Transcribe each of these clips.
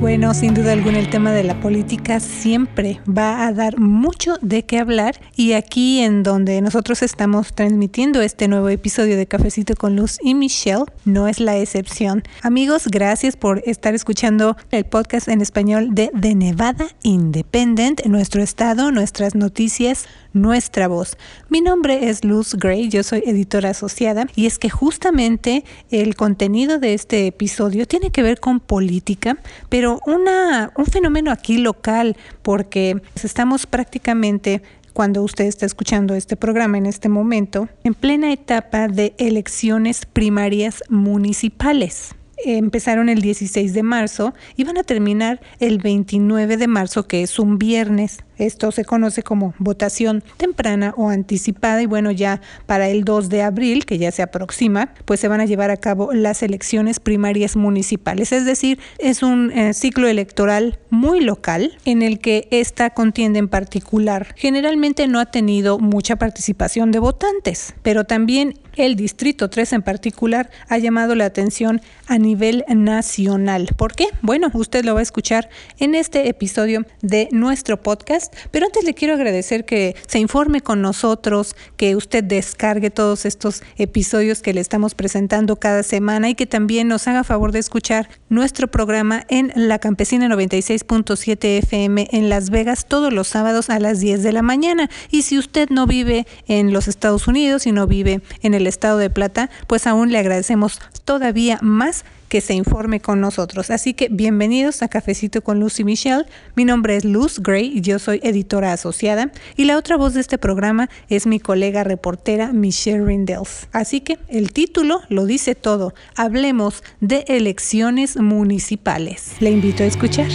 Bueno, sin duda alguna el tema de la política siempre va a dar mucho de qué hablar y aquí en donde nosotros estamos transmitiendo este nuevo episodio de Cafecito con Luz y Michelle no es la excepción. Amigos, gracias por estar escuchando el podcast en español de The Nevada Independent, nuestro estado, nuestras noticias, nuestra voz. Mi nombre es Luz Gray, yo soy editora asociada y es que justamente el contenido de este episodio tiene que ver con política, pero una, un fenómeno aquí local, porque estamos prácticamente cuando usted está escuchando este programa en este momento, en plena etapa de elecciones primarias municipales empezaron el 16 de marzo y van a terminar el 29 de marzo, que es un viernes. Esto se conoce como votación temprana o anticipada y bueno, ya para el 2 de abril, que ya se aproxima, pues se van a llevar a cabo las elecciones primarias municipales. Es decir, es un eh, ciclo electoral muy local en el que esta contienda en particular generalmente no ha tenido mucha participación de votantes, pero también el Distrito 3 en particular ha llamado la atención a nivel nacional. ¿Por qué? Bueno, usted lo va a escuchar en este episodio de nuestro podcast, pero antes le quiero agradecer que se informe con nosotros, que usted descargue todos estos episodios que le estamos presentando cada semana y que también nos haga favor de escuchar nuestro programa en La Campesina 96.7 FM en Las Vegas todos los sábados a las 10 de la mañana. Y si usted no vive en los Estados Unidos y no vive en el estado de Plata, pues aún le agradecemos todavía más que se informe con nosotros. Así que bienvenidos a Cafecito con Luz y Michelle. Mi nombre es Luz Gray y yo soy editora asociada. Y la otra voz de este programa es mi colega reportera Michelle Rindels. Así que el título lo dice todo. Hablemos de elecciones municipales. Le invito a escuchar.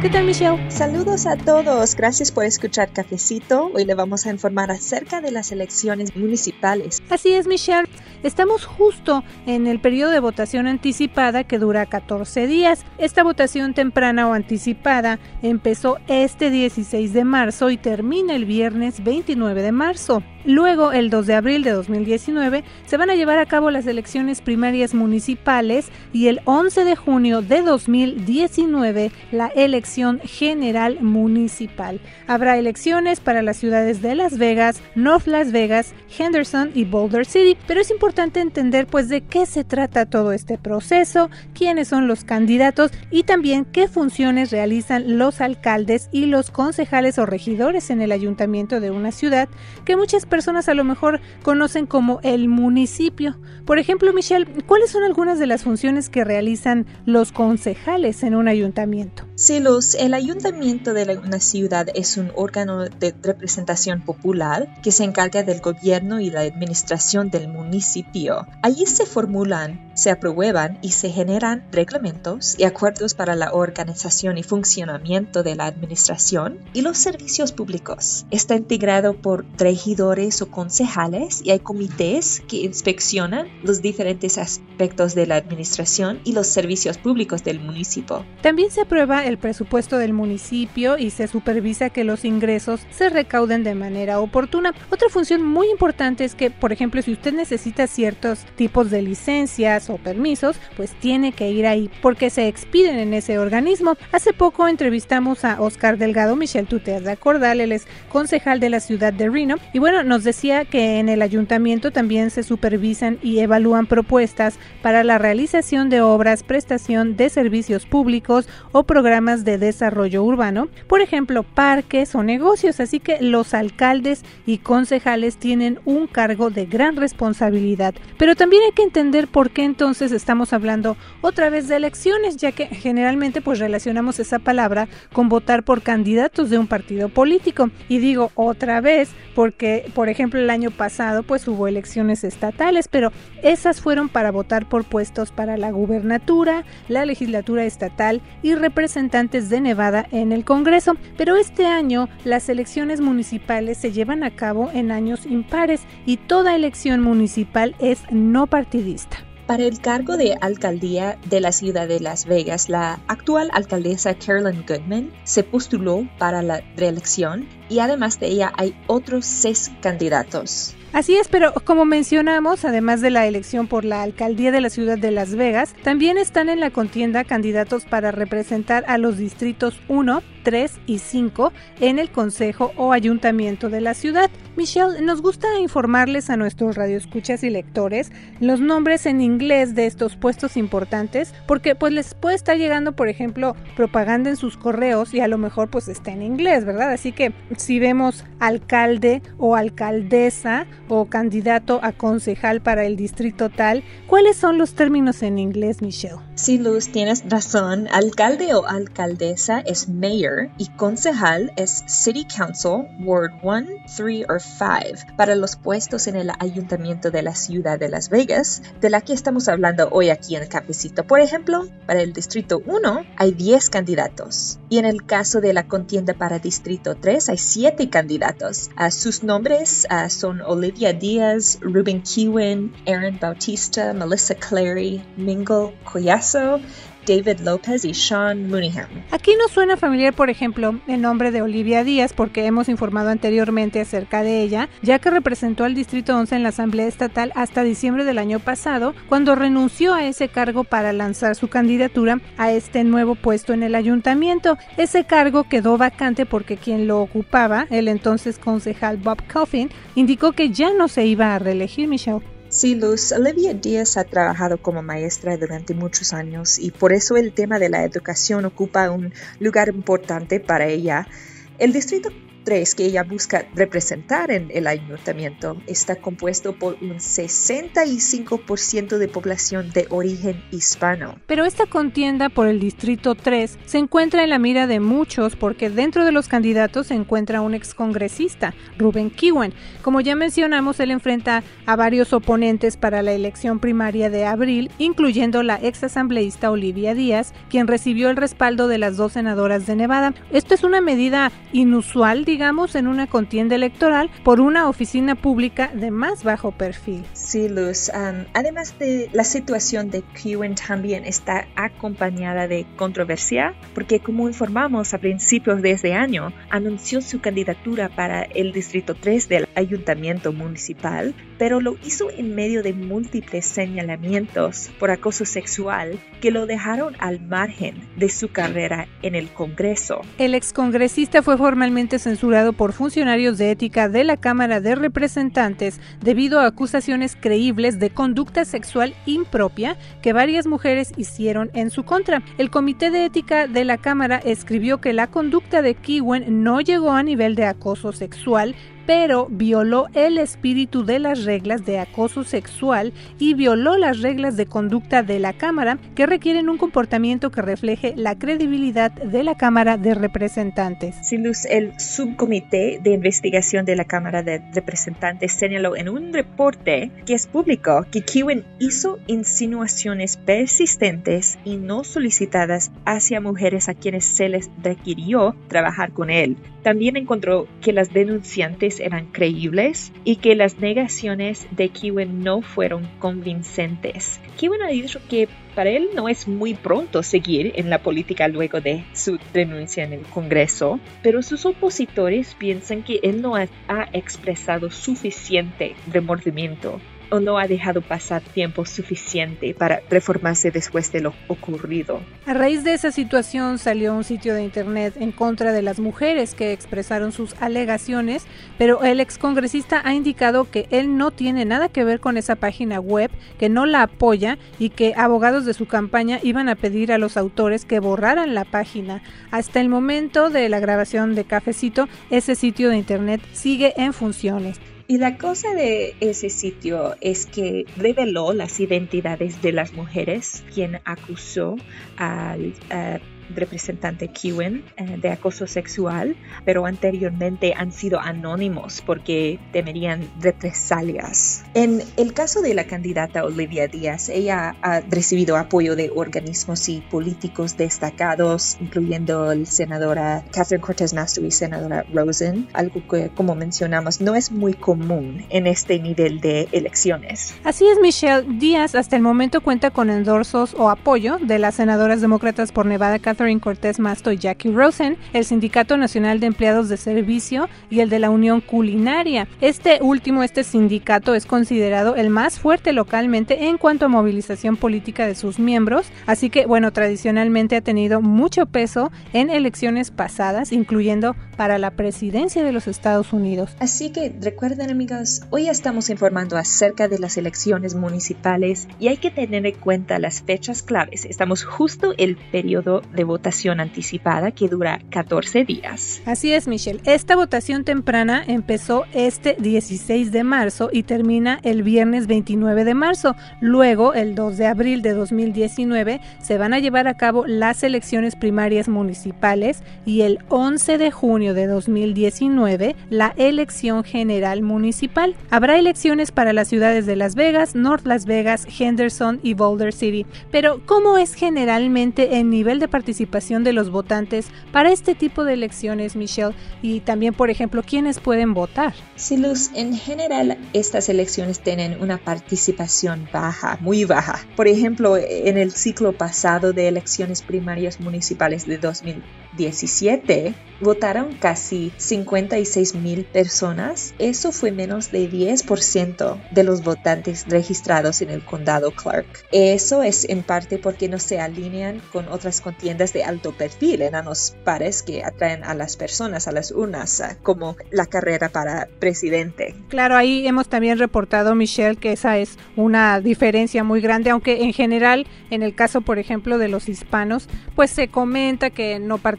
¿Qué tal, Michelle? Saludos a todos. Gracias por escuchar Cafecito. Hoy le vamos a informar acerca de las elecciones municipales. Así es, Michelle. Estamos justo en el periodo de votación anticipada que dura 14 días. Esta votación temprana o anticipada empezó este 16 de marzo y termina el viernes 29 de marzo. Luego, el 2 de abril de 2019, se van a llevar a cabo las elecciones primarias municipales y el 11 de junio de 2019 la elección general municipal. Habrá elecciones para las ciudades de Las Vegas, North Las Vegas, Henderson y Boulder City, pero es importante entender pues de qué se trata todo este proceso, quiénes son los candidatos y también qué funciones realizan los alcaldes y los concejales o regidores en el ayuntamiento de una ciudad que muchas personas personas a lo mejor conocen como el municipio. Por ejemplo, Michelle, ¿cuáles son algunas de las funciones que realizan los concejales en un ayuntamiento? Sí, Luz, el ayuntamiento de una ciudad es un órgano de representación popular que se encarga del gobierno y la administración del municipio. Allí se formulan, se aprueban y se generan reglamentos y acuerdos para la organización y funcionamiento de la administración y los servicios públicos. Está integrado por regidores o concejales y hay comités que inspeccionan los diferentes aspectos de la administración y los servicios públicos del municipio. También se aprueba el presupuesto del municipio y se supervisa que los ingresos se recauden de manera oportuna. Otra función muy importante es que, por ejemplo, si usted necesita ciertos tipos de licencias o permisos, pues tiene que ir ahí porque se expiden en ese organismo. Hace poco entrevistamos a Oscar Delgado, Michelle, tú te has de acordar, él es concejal de la ciudad de Reno y bueno, nos decía que en el ayuntamiento también se supervisan y evalúan propuestas para la realización de obras, prestación de servicios públicos o programas de desarrollo urbano, por ejemplo, parques o negocios. Así que los alcaldes y concejales tienen un cargo de gran responsabilidad. Pero también hay que entender por qué entonces estamos hablando otra vez de elecciones, ya que generalmente pues relacionamos esa palabra con votar por candidatos de un partido político. Y digo otra vez porque por ejemplo, el año pasado pues hubo elecciones estatales, pero esas fueron para votar por puestos para la gubernatura, la legislatura estatal y representantes de Nevada en el Congreso. Pero este año las elecciones municipales se llevan a cabo en años impares y toda elección municipal es no partidista. Para el cargo de alcaldía de la ciudad de Las Vegas, la actual alcaldesa Carolyn Goodman se postuló para la reelección y además de ella hay otros seis candidatos. Así es, pero como mencionamos, además de la elección por la alcaldía de la ciudad de Las Vegas, también están en la contienda candidatos para representar a los distritos 1, 3 y 5 en el consejo o ayuntamiento de la ciudad. Michelle, nos gusta informarles a nuestros radioescuchas y lectores los nombres en inglés de estos puestos importantes porque pues les puede estar llegando, por ejemplo, propaganda en sus correos y a lo mejor pues está en inglés, ¿verdad? Así que si vemos alcalde o alcaldesa o candidato a concejal para el distrito tal, ¿cuáles son los términos en inglés, Michelle? Sí, Luz, tienes razón. Alcalde o alcaldesa es mayor y concejal es city council, ward 1, 3 o 5 para los puestos en el ayuntamiento de la ciudad de Las Vegas, de la que estamos hablando hoy aquí en el cafecito. Por ejemplo, para el distrito 1 hay 10 candidatos y en el caso de la contienda para distrito 3 hay 7 candidatos. Uh, sus nombres uh, son Olivia Díaz, Ruben Kewin, Aaron Bautista, Melissa Clary, Mingle Collazo, David López y Sean Mooneyham. Aquí nos suena familiar, por ejemplo, el nombre de Olivia Díaz, porque hemos informado anteriormente acerca de ella, ya que representó al Distrito 11 en la Asamblea Estatal hasta diciembre del año pasado, cuando renunció a ese cargo para lanzar su candidatura a este nuevo puesto en el ayuntamiento. Ese cargo quedó vacante porque quien lo ocupaba, el entonces concejal Bob Coffin, indicó que ya no se iba a reelegir Michelle. Sí, Luz, Olivia Díaz ha trabajado como maestra durante muchos años y por eso el tema de la educación ocupa un lugar importante para ella. El distrito que ella busca representar en el ayuntamiento está compuesto por un 65% de población de origen hispano. Pero esta contienda por el Distrito 3 se encuentra en la mira de muchos porque dentro de los candidatos se encuentra un excongresista, Ruben Kiwen. Como ya mencionamos, él enfrenta a varios oponentes para la elección primaria de abril, incluyendo la ex asambleísta Olivia Díaz, quien recibió el respaldo de las dos senadoras de Nevada. Esto es una medida inusual, digamos, en una contienda electoral por una oficina pública de más bajo perfil. Sí, Luz. además de la situación de Kewen también está acompañada de controversia, porque como informamos a principios de este año, anunció su candidatura para el Distrito 3 del Ayuntamiento Municipal, pero lo hizo en medio de múltiples señalamientos por acoso sexual que lo dejaron al margen de su carrera en el Congreso. El excongresista fue formalmente censurado por funcionarios de ética de la Cámara de Representantes debido a acusaciones creíbles de conducta sexual impropia que varias mujeres hicieron en su contra. El Comité de Ética de la Cámara escribió que la conducta de Kiwen no llegó a nivel de acoso sexual, pero violó el espíritu de las reglas de acoso sexual y violó las reglas de conducta de la Cámara que requieren un comportamiento que refleje la credibilidad de la Cámara de Representantes. Sin luz, el subcomité de investigación de la Cámara de Representantes señaló en un reporte que es público que Kiwen hizo insinuaciones persistentes y no solicitadas hacia mujeres a quienes se les requirió trabajar con él. También encontró que las denunciantes eran creíbles y que las negaciones de Kiwen no fueron convincentes. Kiwen ha dicho que para él no es muy pronto seguir en la política luego de su renuncia en el Congreso, pero sus opositores piensan que él no ha, expresado suficiente remordimiento o no ha dejado pasar tiempo suficiente para reformarse después de lo ocurrido. A raíz de esa situación salió un sitio de internet en contra de las mujeres que expresaron sus alegaciones, pero el excongresista ha indicado que él no tiene nada que ver con esa página web, que no la apoya y que abogados de su campaña iban a pedir a los autores que borraran la página. Hasta el momento de la grabación de Cafecito, ese sitio de internet sigue en funciones. Y la cosa de ese sitio es que reveló las identidades de las mujeres quien acusó al representante Kiwen eh, de acoso sexual, pero anteriormente han sido anónimos porque temerían represalias. En el caso de la candidata Olivia Díaz, ella ha recibido apoyo de organismos y políticos destacados, incluyendo el senadora Catherine Cortez Masto y senadora Rosen, algo que, como mencionamos, no es muy común en este nivel de elecciones. Así es, Michelle. Díaz hasta el momento cuenta con endorsos o apoyo de las senadoras demócratas por Nevada Catherine Cortez Masto y Jackie Rosen, el Sindicato Nacional de Empleados de Servicio y el de la Unión Culinaria. Este último, este sindicato, es considerado el más fuerte localmente en cuanto a movilización política de sus miembros, así que bueno, tradicionalmente ha tenido mucho peso en elecciones pasadas, incluyendo para la presidencia de los Estados Unidos. Así que recuerden amigos, hoy estamos informando acerca de las elecciones municipales y hay que tener en cuenta las fechas claves. Estamos justo el periodo de votación anticipada que dura 14 días. Así es, Michelle. Esta votación temprana empezó este 16 de marzo y termina el viernes 29 de marzo. Luego, el 2 de abril de 2019, se van a llevar a cabo las elecciones primarias municipales y el 11 de junio de 2019, la elección general municipal. Habrá elecciones para las ciudades de Las Vegas, North Las Vegas, Henderson y Boulder City. Pero, ¿cómo es generalmente el nivel de participación de los votantes para este tipo de elecciones, Michelle? Y también, por ejemplo, ¿quiénes pueden votar? Sí, Luz, en general estas elecciones tienen una participación baja, muy baja. Por ejemplo, en el ciclo pasado de elecciones primarias municipales de 2017, votaron casi 56 mil personas. Eso fue menos de 10% de los votantes registrados en el condado Clark. Eso es en parte porque no se alinean con otras contiendas de alto perfil, enanos pares que atraen a las personas a las urnas, como la carrera para presidente. Claro, ahí hemos también reportado, Michelle, que esa es una diferencia muy grande, aunque en general, en el caso, por ejemplo, de los hispanos, pues se comenta que no participan,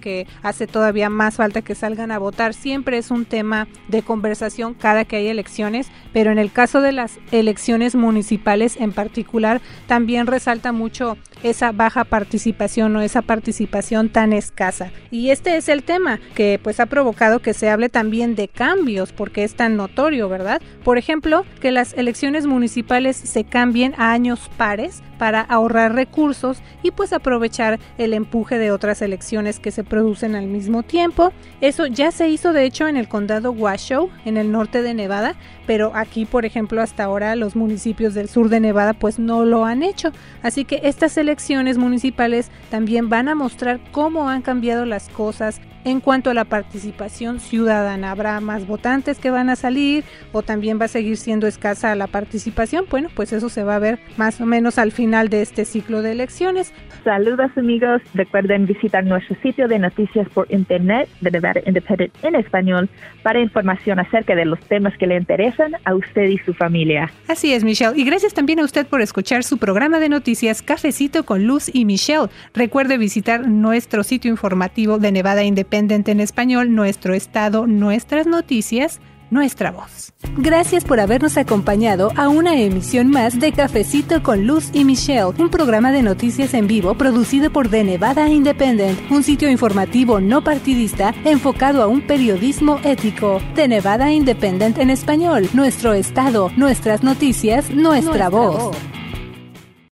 que hace todavía más falta que salgan a votar. Siempre es un tema de conversación cada que hay elecciones, pero en el caso de las elecciones municipales en particular, también resalta mucho esa baja participación o esa participación tan escasa. Y este es el tema que pues ha provocado que se hable también de cambios porque es tan notorio, ¿verdad? Por ejemplo, que las elecciones municipales se cambien a años pares para ahorrar recursos y pues aprovechar el empuje de otras elecciones que se producen al mismo tiempo. Eso ya se hizo de hecho en el condado Washoe, en el norte de Nevada, pero aquí por ejemplo hasta ahora los municipios del sur de Nevada pues no lo han hecho. Así que estas elecciones municipales también van a mostrar cómo han cambiado las cosas en cuanto a la participación ciudadana. Habrá más votantes que van a salir o también va a seguir siendo escasa la participación. Bueno, pues eso se va a ver más o menos al final de este ciclo de elecciones. Saludos amigos, recuerden visitar nuestro sitio de noticias por internet de Nevada Independent en español para información acerca de los temas que le interesan a usted y su familia. Así es, Michelle. Y gracias también a usted por escuchar su programa de noticias Cafecito con Luz y Michelle. Recuerde visitar nuestro sitio informativo de Nevada Independent en español, nuestro estado, nuestras noticias nuestra voz. Gracias por habernos acompañado a una emisión más de Cafecito con Luz y Michelle, un programa de noticias en vivo producido por The Nevada Independent, un sitio informativo no partidista enfocado a un periodismo ético. The Nevada Independent en español, nuestro estado, nuestras noticias, nuestra, voz.